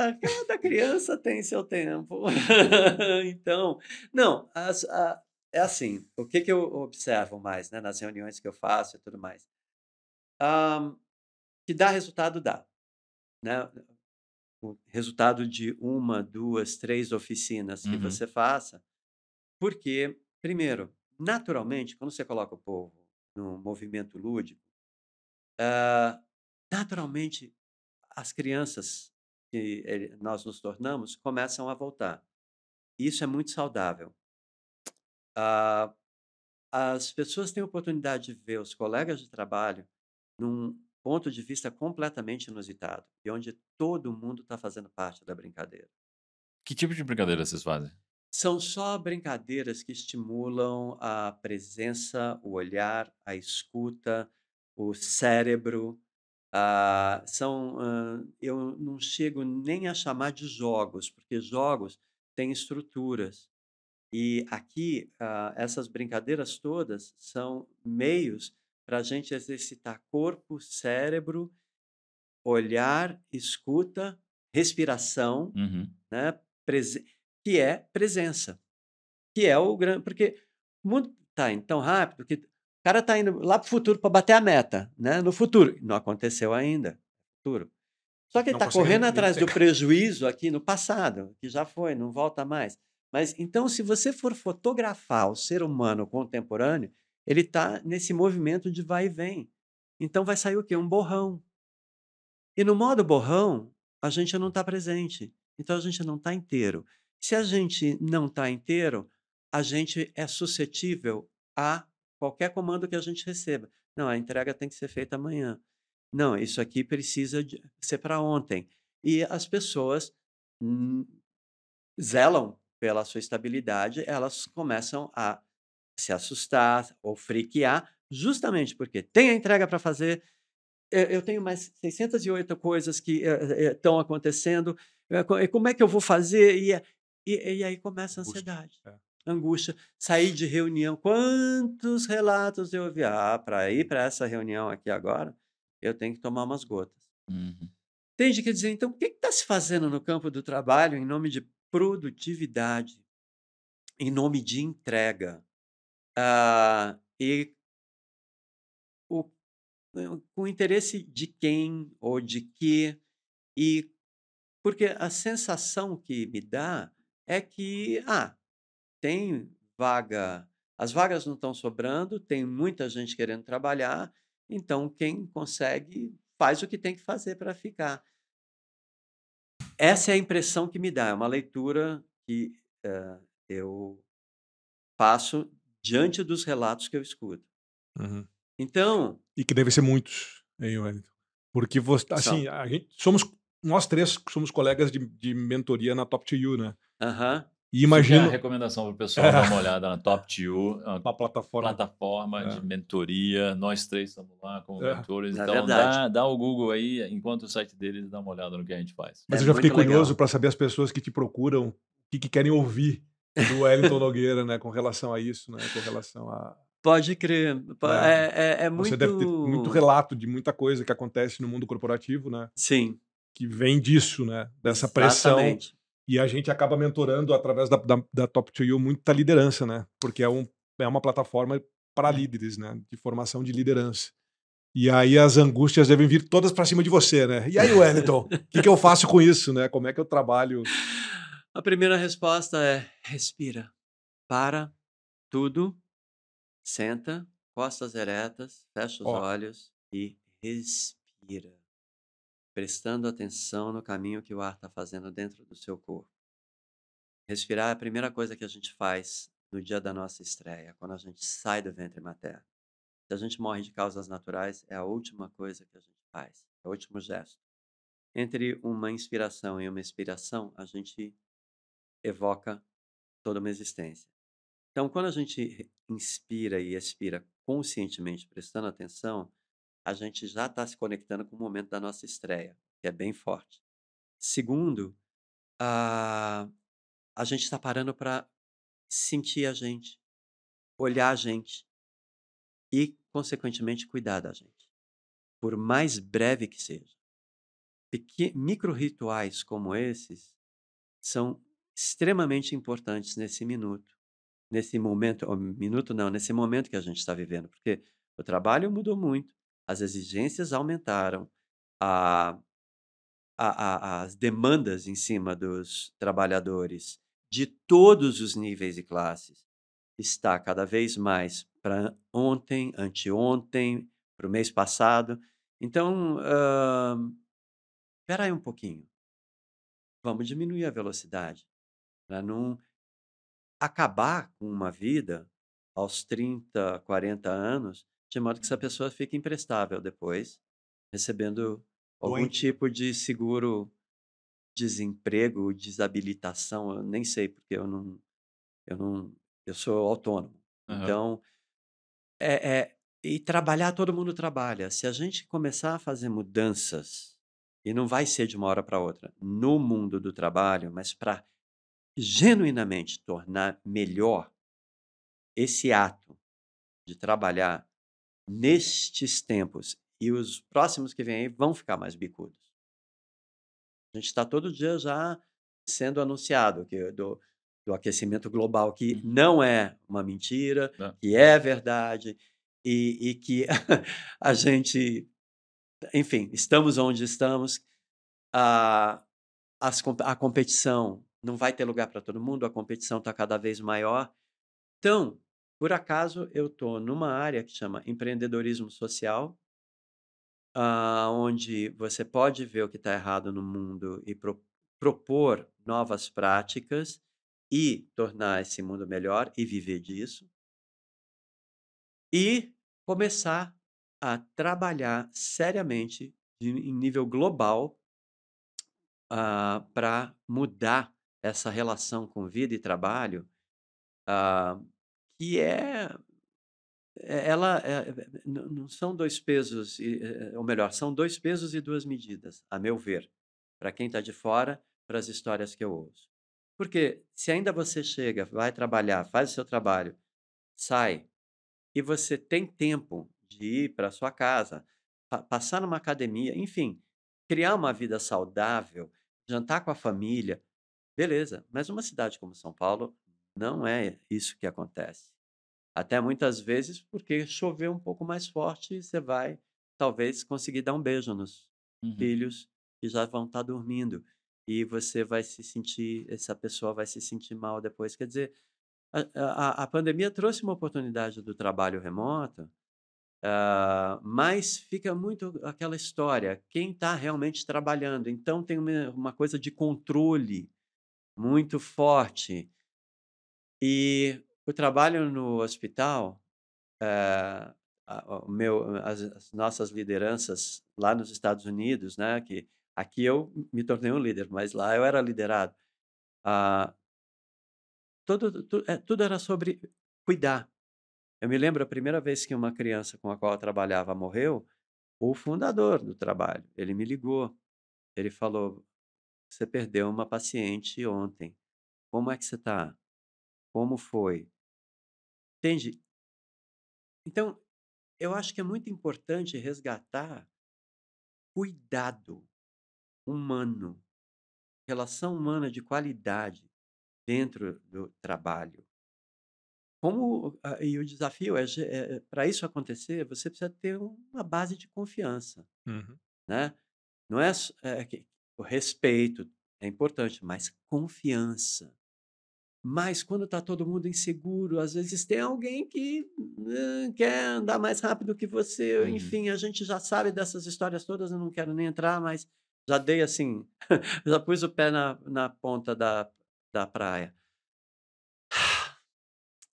ah, cada criança tem seu tempo. <laughs> então, não, as, a, é assim, o que, que eu observo mais né, nas reuniões que eu faço e tudo mais? Um, que dá resultado, dá. Né? O resultado de uma, duas, três oficinas que uhum. você faça, porque, primeiro, naturalmente, quando você coloca o povo no movimento lúdico, uh, naturalmente as crianças que nós nos tornamos começam a voltar. Isso é muito saudável. Ah, as pessoas têm a oportunidade de ver os colegas de trabalho num ponto de vista completamente inusitado e onde todo mundo está fazendo parte da brincadeira. Que tipo de brincadeira vocês fazem? São só brincadeiras que estimulam a presença, o olhar, a escuta, o cérebro. Ah, são, ah, eu não chego nem a chamar de jogos, porque jogos têm estruturas. E aqui, uh, essas brincadeiras todas são meios para a gente exercitar corpo, cérebro, olhar, escuta, respiração, uhum. né? que é presença. Que é o grande. Porque o mundo está indo tão rápido que o cara está indo lá para o futuro para bater a meta. Né? No futuro. Não aconteceu ainda. Futuro. Só que ele está correndo atrás do prejuízo aqui no passado, que já foi, não volta mais. Mas então, se você for fotografar o ser humano contemporâneo, ele está nesse movimento de vai e vem. Então vai sair o quê? Um borrão. E no modo borrão, a gente não está presente. Então a gente não está inteiro. Se a gente não está inteiro, a gente é suscetível a qualquer comando que a gente receba. Não, a entrega tem que ser feita amanhã. Não, isso aqui precisa ser para ontem. E as pessoas zelam pela sua estabilidade, elas começam a se assustar ou friquear, justamente porque tem a entrega para fazer. Eu tenho mais 608 coisas que estão acontecendo. Como é que eu vou fazer? E, e, e aí começa a ansiedade, é. angústia. Sair de reunião. Quantos relatos eu ouvi? Ah, para ir para essa reunião aqui agora, eu tenho que tomar umas gotas. Uhum. Entende? Quer dizer, então, o que está se fazendo no campo do trabalho em nome de produtividade, em nome de entrega. Uh, e o, com interesse de quem ou de que, e porque a sensação que me dá é que, ah, tem vaga, as vagas não estão sobrando, tem muita gente querendo trabalhar, então quem consegue faz o que tem que fazer para ficar. Essa é a impressão que me dá, é uma leitura que uh, eu faço diante dos relatos que eu escuto. Uhum. Então. E que deve ser muitos, hein, Wellington? Porque você, assim, a gente, somos nós três somos colegas de, de mentoria na Top to You, né? Uhum. E imagina. recomendação para o pessoal é. dar uma olhada na Top 2, uma plataforma, plataforma é. de mentoria. Nós três estamos lá como é. mentores. É então, dá, dá o Google aí, enquanto o site deles dá uma olhada no que a gente faz. Mas eu já fiquei curioso para saber as pessoas que te procuram, o que, que querem ouvir do Wellington Nogueira, né, com relação a isso, né, com relação a. Pode crer. É, é, é muito. Você deve ter muito relato de muita coisa que acontece no mundo corporativo, né? Sim. que vem disso, né? Dessa pressão. E a gente acaba mentorando através da, da, da Top 2 muita liderança, né? Porque é, um, é uma plataforma para líderes, né? De formação de liderança. E aí as angústias devem vir todas para cima de você, né? E aí, Wellington, o que, que eu faço com isso, né? Como é que eu trabalho? A primeira resposta é respira. Para tudo, senta, costas eretas, fecha os olhos e respira. Prestando atenção no caminho que o ar está fazendo dentro do seu corpo. Respirar é a primeira coisa que a gente faz no dia da nossa estreia, quando a gente sai do ventre materno. Se a gente morre de causas naturais, é a última coisa que a gente faz, é o último gesto. Entre uma inspiração e uma expiração, a gente evoca toda uma existência. Então, quando a gente inspira e expira conscientemente, prestando atenção, a gente já está se conectando com o momento da nossa estreia, que é bem forte. Segundo, a, a gente está parando para sentir a gente, olhar a gente e, consequentemente, cuidar da gente. Por mais breve que seja. Micro rituais como esses são extremamente importantes nesse minuto, nesse momento, ou minuto não, nesse momento que a gente está vivendo, porque o trabalho mudou muito, as exigências aumentaram, a, a, a, as demandas em cima dos trabalhadores de todos os níveis e classes está cada vez mais para ontem, anteontem, para o mês passado. Então, uh, espera aí um pouquinho. Vamos diminuir a velocidade para não acabar com uma vida aos 30, 40 anos, de modo que essa pessoa fique imprestável depois, recebendo algum tipo de seguro desemprego, desabilitação, eu nem sei porque eu não eu não eu sou autônomo. Uhum. Então, é, é, e trabalhar todo mundo trabalha. Se a gente começar a fazer mudanças e não vai ser de uma hora para outra no mundo do trabalho, mas para genuinamente tornar melhor esse ato de trabalhar nestes tempos e os próximos que vêm aí vão ficar mais bicudos. A gente está todo dia já sendo anunciado que do, do aquecimento global, que uhum. não é uma mentira, não. que é verdade e, e que <laughs> a gente, enfim, estamos onde estamos. A, as, a competição não vai ter lugar para todo mundo, a competição está cada vez maior. Então, por acaso, eu estou numa área que chama empreendedorismo social, uh, onde você pode ver o que está errado no mundo e pro, propor novas práticas e tornar esse mundo melhor e viver disso. E começar a trabalhar seriamente em nível global uh, ah, para mudar essa relação com vida e trabalho, uh, que é, é ela é, não são dois pesos, é, ou melhor, são dois pesos e duas medidas, a meu ver, para quem está de fora, para as histórias que eu ouço. Porque se ainda você chega, vai trabalhar, faz o seu trabalho, sai, e você tem tempo de ir para sua casa, passar numa academia, enfim, criar uma vida saudável, jantar com a família, Beleza, mas uma cidade como São Paulo não é isso que acontece. Até muitas vezes porque choveu um pouco mais forte você vai talvez conseguir dar um beijo nos uhum. filhos que já vão estar tá dormindo e você vai se sentir, essa pessoa vai se sentir mal depois. Quer dizer, a, a, a pandemia trouxe uma oportunidade do trabalho remoto, uh, mas fica muito aquela história, quem está realmente trabalhando. Então tem uma, uma coisa de controle muito forte. E o trabalho no hospital, eh, o meu, as, as, nossas lideranças lá nos Estados Unidos, né, que aqui eu me tornei um líder, mas lá eu era liderado. Ah, tudo, tudo, é, tudo era sobre cuidar. Eu me lembro a primeira vez que uma criança com a qual eu trabalhava morreu, o fundador do trabalho, ele me ligou. Ele falou: você perdeu uma paciente ontem. Como é que você está? Como foi? Entende? Então, eu acho que é muito importante resgatar cuidado. humano, relação humana de qualidade dentro do trabalho. Como e o desafio é, é para isso acontecer, você precisa ter uma base de confiança, uhum. né? Não é, é o respeito é importante, mas confiança. Mas quando está todo mundo inseguro, às vezes tem alguém que uh, quer andar mais rápido que você. Uhum. Enfim, a gente já sabe dessas histórias todas, eu não quero nem entrar, mas já dei assim, <laughs> já pus o pé na, na ponta da, da praia.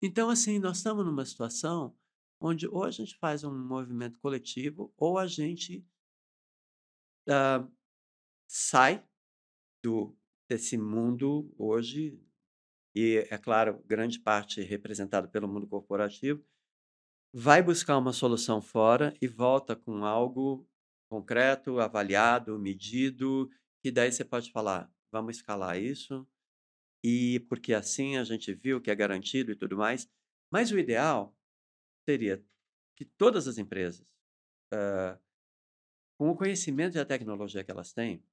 Então, assim, nós estamos numa situação onde ou a gente faz um movimento coletivo ou a gente uh, sai do, desse mundo hoje e, é claro, grande parte representada pelo mundo corporativo, vai buscar uma solução fora e volta com algo concreto, avaliado, medido, que daí você pode falar, vamos escalar isso, e porque assim a gente viu que é garantido e tudo mais. Mas o ideal seria que todas as empresas, uh, com o conhecimento e a tecnologia que elas têm,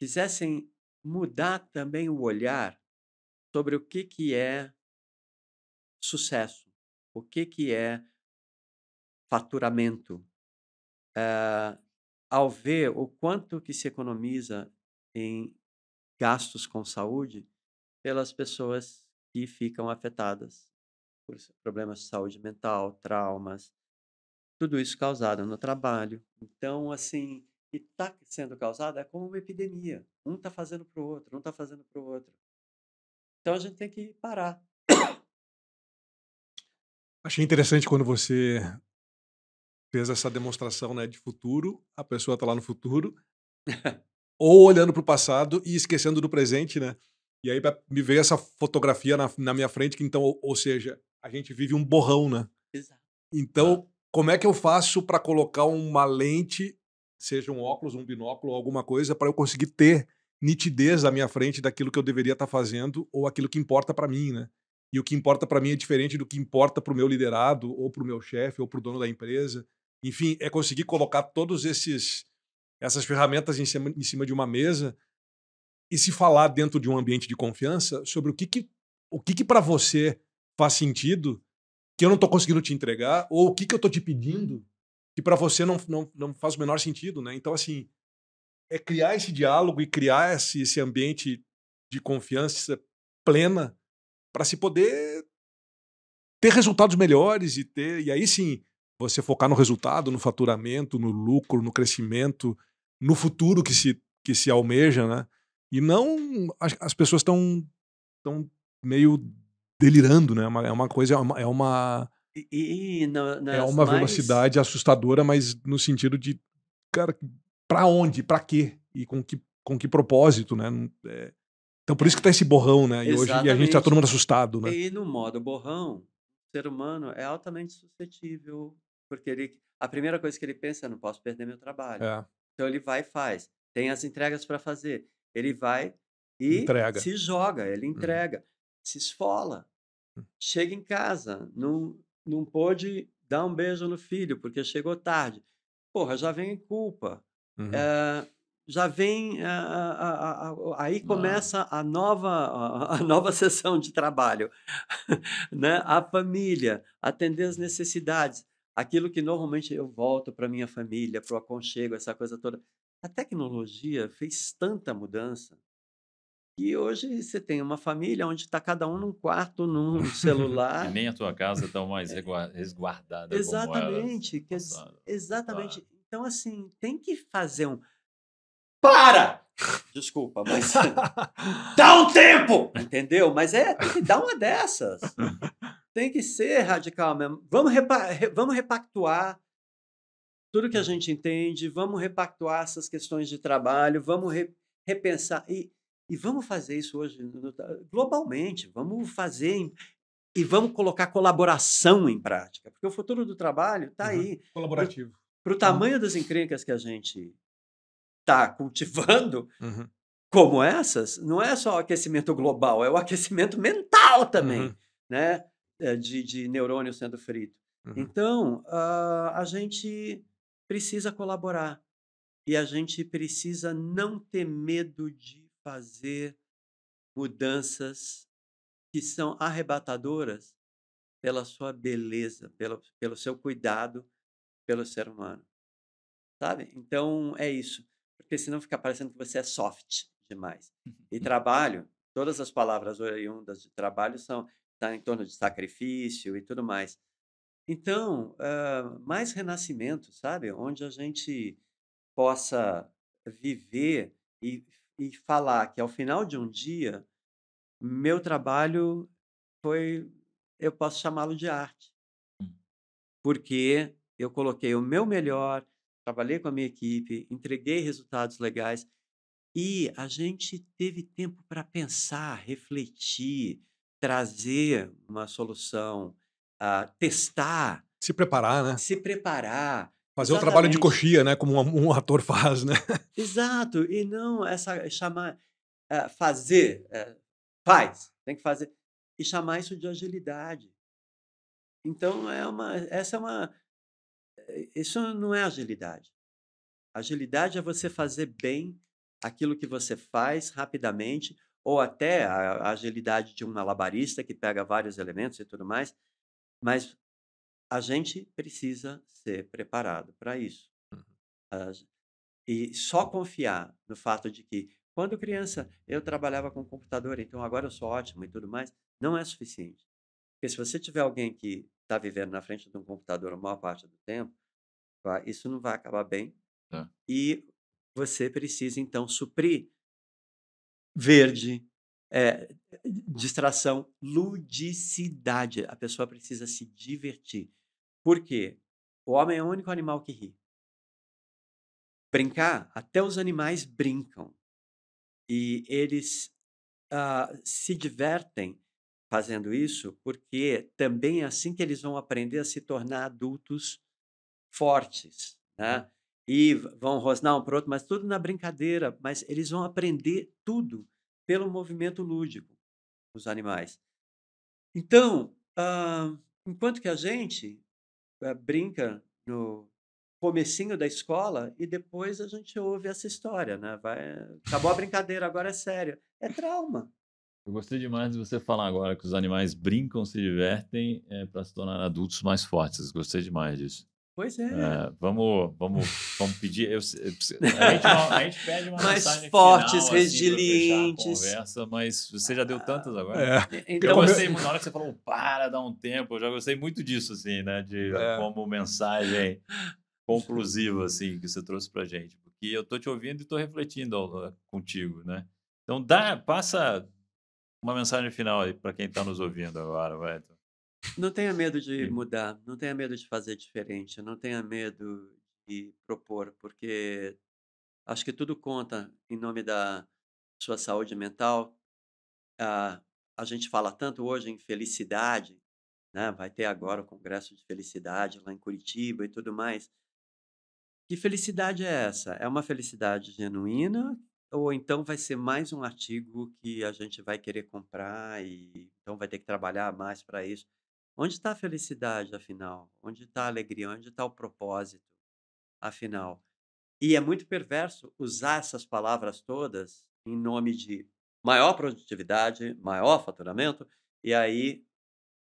quisessem mudar também o olhar sobre o que, que é sucesso, o que, que é faturamento, uh, ao ver o quanto que se economiza em gastos com saúde pelas pessoas que ficam afetadas por problemas de saúde mental, traumas, tudo isso causado no trabalho. Então, assim, e está sendo causado é como uma epidemia. Um está fazendo para o outro, um está fazendo para o outro. Então a gente tem que parar. Achei interessante quando você fez essa demonstração né, de futuro, a pessoa está lá no futuro, ou olhando para o passado e esquecendo do presente, né? E aí me veio essa fotografia na, na minha frente, que então, ou, ou, seja, a gente vive um borrão, né? Exato. Então, como é que eu faço para colocar uma lente, seja um óculos, um binóculo, alguma coisa, para eu conseguir ter nitidez à minha frente daquilo que eu deveria estar tá fazendo ou aquilo que importa para mim, né? E o que importa para mim é diferente do que importa para o meu liderado, ou para o meu chefe, ou para o dono da empresa. Enfim, é conseguir colocar todos esses essas ferramentas em cima, em cima de uma mesa e se falar dentro de um ambiente de confiança sobre o que, que o que, que para você faz sentido que eu não estou conseguindo te entregar ou o que, que eu estou te pedindo que para você não, não, não faz o menor sentido, né? Então, assim, é criar esse diálogo e criar esse, esse ambiente de confiança plena para se poder ter resultados melhores e ter e aí sim você focar no resultado, no faturamento, no lucro, no crescimento, no futuro que se, que se almeja, né? E não. As, as pessoas estão tão meio delirando, né? É uma, é uma coisa. É uma. É uma, e, e no, é uma mais... velocidade assustadora, mas no sentido de. Cara, para onde? Para quê? E com que, com que propósito, né? É, então por isso que tá esse borrão, né? E hoje e a gente tá todo mundo assustado, né? E no modo borrão, o ser humano é altamente suscetível, porque ele, a primeira coisa que ele pensa é: não posso perder meu trabalho. É. Então ele vai e faz. Tem as entregas para fazer. Ele vai e entrega. se joga, ele uhum. entrega, se esfola. Hum. Chega em casa, não, não pôde dar um beijo no filho porque chegou tarde. Porra, já vem culpa. Uhum. É, já vem. aí começa a nova, a nova <laughs> sessão de trabalho. <laughs> né? A família, atender as necessidades aquilo que normalmente eu volto para minha família, para o aconchego, essa coisa toda. A tecnologia fez tanta mudança que hoje você tem uma família onde está cada um num quarto, num <laughs> celular. e nem a tua casa está mais resguardada. Exatamente. Que, exatamente. Então, assim, tem que fazer um. Para! Desculpa, mas. <laughs> Dá um tempo! Entendeu? Mas é, tem que dar uma dessas. tem que ser radical mesmo. Vamos, repa vamos repactuar tudo que a gente entende, vamos repactuar essas questões de trabalho, vamos re repensar. E, e vamos fazer isso hoje globalmente, vamos fazer em, e vamos colocar colaboração em prática, porque o futuro do trabalho está uhum. aí. Colaborativo. Para o tamanho uhum. das encrencas que a gente está cultivando, uhum. como essas, não é só o aquecimento global, é o aquecimento mental também. Uhum. Né? Eh, de, de neurônio sendo frito. Uhum. Então, uh, a gente precisa colaborar. E a gente precisa não ter medo de fazer mudanças que são arrebatadoras pela sua beleza, pelo, pelo seu cuidado pelo ser humano. Sabe? Então é isso. Porque senão fica parecendo que você é soft demais. E trabalho, todas as palavras oriundas de trabalho são tá em torno de sacrifício e tudo mais. Então, uh, mais renascimento, sabe? Onde a gente possa viver e, e falar que ao final de um dia, meu trabalho foi, eu posso chamá-lo de arte. Hum. Porque eu coloquei o meu melhor, trabalhei com a minha equipe, entreguei resultados legais e a gente teve tempo para pensar, refletir, trazer uma solução, uh, testar. Se preparar, né? Se preparar. Fazer o trabalho de coxia, né? Como um, um, <laughs> ator faz, né? Exato. E não essa chamar, uh, fazer, uh, faz, tem que fazer. E chamar isso de agilidade. Então, é uma, essa é uma. Isso não é agilidade. Agilidade é você fazer bem aquilo que você faz rapidamente, ou até a, agilidade de um malabarista que pega vários elementos e tudo mais, mas a gente precisa ser preparado para isso. Uhum. e só confiar no fato de que, quando criança, eu trabalhava com computador, então agora eu sou ótimo e tudo mais, não é suficiente. Porque se você tiver alguém que está vivendo na frente de um computador a maior parte do tempo, isso não vai acabar bem. É. E você precisa, então, suprir verde, é, distração, ludicidade. A pessoa precisa se divertir. Por quê? O homem é o único animal que ri. Brincar, até os animais brincam. E eles uh, se divertem fazendo isso, porque também é assim que eles vão aprender a se tornar adultos fortes. Né? Uhum e vão rosnar um para outro, mas tudo na brincadeira. Mas eles vão aprender tudo pelo movimento lúdico, os animais. Então, uh, enquanto que a gente uh, brinca no comecinho da escola e depois a gente ouve essa história, né? Vai, acabou a brincadeira, agora é sério. É trauma. Eu gostei demais de você falar agora que os animais brincam, se divertem é, para se tornar adultos mais fortes. Gostei demais disso. Pois é. é. vamos, vamos, vamos pedir. Eu, a, gente, a gente pede uma <laughs> mais fortes, final, assim, resilientes. Assim, conversa, mas você já deu tantas agora. É. Então, eu gostei muito. Na hora que você falou, para, dá um tempo, eu já gostei muito disso, assim, né? De é. como mensagem conclusiva, assim, que você trouxe pra gente. Porque eu tô te ouvindo e tô refletindo contigo, né? Então, dá, passa uma mensagem final aí para quem está nos ouvindo agora, vai. Não tenha medo de mudar, não tenha medo de fazer diferente, não tenha medo de propor, porque acho que tudo conta em nome da sua saúde mental. Ah, a gente fala tanto hoje em felicidade, né? Vai ter agora o Congresso de Felicidade lá em Curitiba e tudo mais. Que felicidade é essa? É uma felicidade genuína ou então vai ser mais um artigo que a gente vai querer comprar e então vai ter que trabalhar mais para isso? Onde está a felicidade, afinal? Onde está a alegria? Onde está o propósito, afinal? E é muito perverso usar essas palavras todas em nome de maior produtividade, maior faturamento, e aí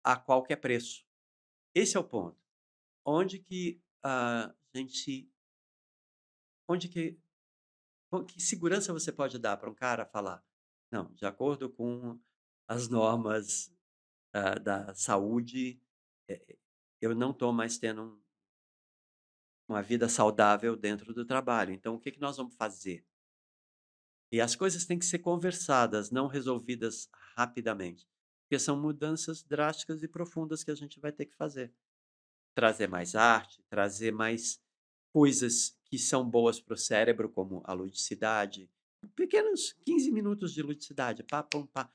a qualquer preço. Esse é o ponto. Onde que a gente. Onde que. Que segurança você pode dar para um cara falar? Não, de acordo com as normas uh, da saúde, eh, eu não estou mais tendo um, uma vida saudável dentro do trabalho. Então, o que, que nós vamos fazer? E as coisas têm que ser conversadas, não resolvidas rapidamente, porque são mudanças drásticas e profundas que a gente vai ter que fazer. Trazer mais arte, trazer mais coisas que são boas para o cérebro, como a ludicidade, pequenos 15 minutos de ludicidade, pá, pum, pá.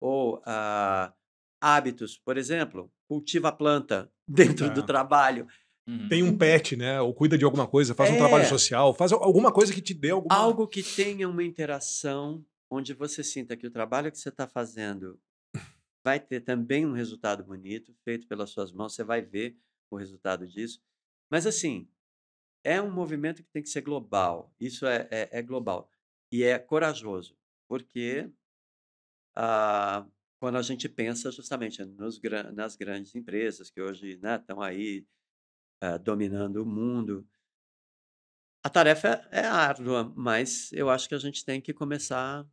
Ou uh, hábitos, por exemplo, cultiva a planta <laughs> dentro é. do trabalho. Uhum. Tem um pet, né? Ou cuida de alguma coisa, faz é. um trabalho social, faz alguma coisa que te dê alguma... Algo que tenha uma interação onde você sinta que o trabalho que você está fazendo vai ter também um resultado bonito, feito pelas suas mãos, você vai ver o resultado disso. Mas assim, é um movimento que tem que ser global. Isso é, é, é global. E é corajoso, porque ah, quando a gente pensa justamente nos, nas grandes empresas que hoje né, estão aí ah, dominando o mundo, a tarefa é árdua, mas eu acho que a gente tem que começar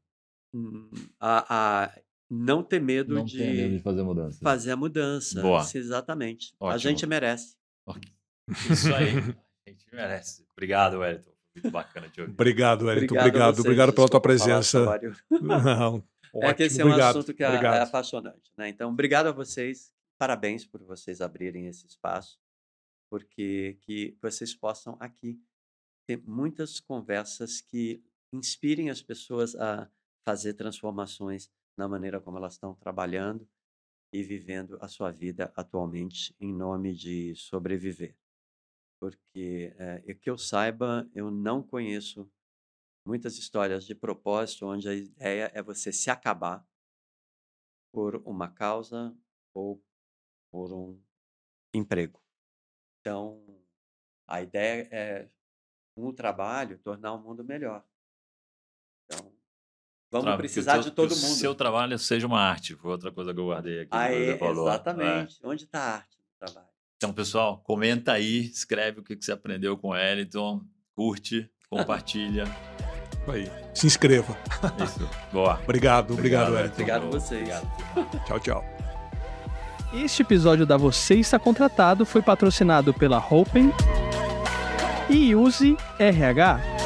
hum, a, a não ter medo, não de, medo de fazer mudança. Fazer a mudança. Boa. Exatamente. Ótimo. A gente merece. Isso aí. <laughs> Gente merece. Obrigado, Wellington. Muito bacana te ouvir. Obrigado, Wellington. Obrigado. Obrigado, obrigado pela tua presença. Não, <laughs> é que esse é um obrigado, assunto que é, é, apaixonante. Né? Então, obrigado a vocês. Parabéns por vocês abrirem esse espaço, porque que vocês possam aqui ter muitas conversas que inspirem as pessoas a fazer transformações na maneira como elas estão trabalhando e vivendo a sua vida atualmente em nome de sobreviver. Porque, é, que eu saiba, eu não conheço muitas histórias de propósito onde a ideia é você se acabar por uma causa ou por um emprego. Então, a ideia é, com o trabalho, tornar o mundo melhor. Então, Vamos Tra precisar teu, de todo mundo. seu trabalho seja uma arte, foi outra coisa que eu guardei aqui. Aí, exatamente. É. Onde está a arte do trabalho? Então, pessoal, comenta aí, escreve o que você aprendeu com o Eliton, curte, compartilha. Aí. Se inscreva. Isso. Boa. Obrigado, obrigado, obrigado Obrigado a vocês. Obrigado. tchau, tchau. Este episódio da Você Está Contratado foi patrocinado pela Hopen e Use RH.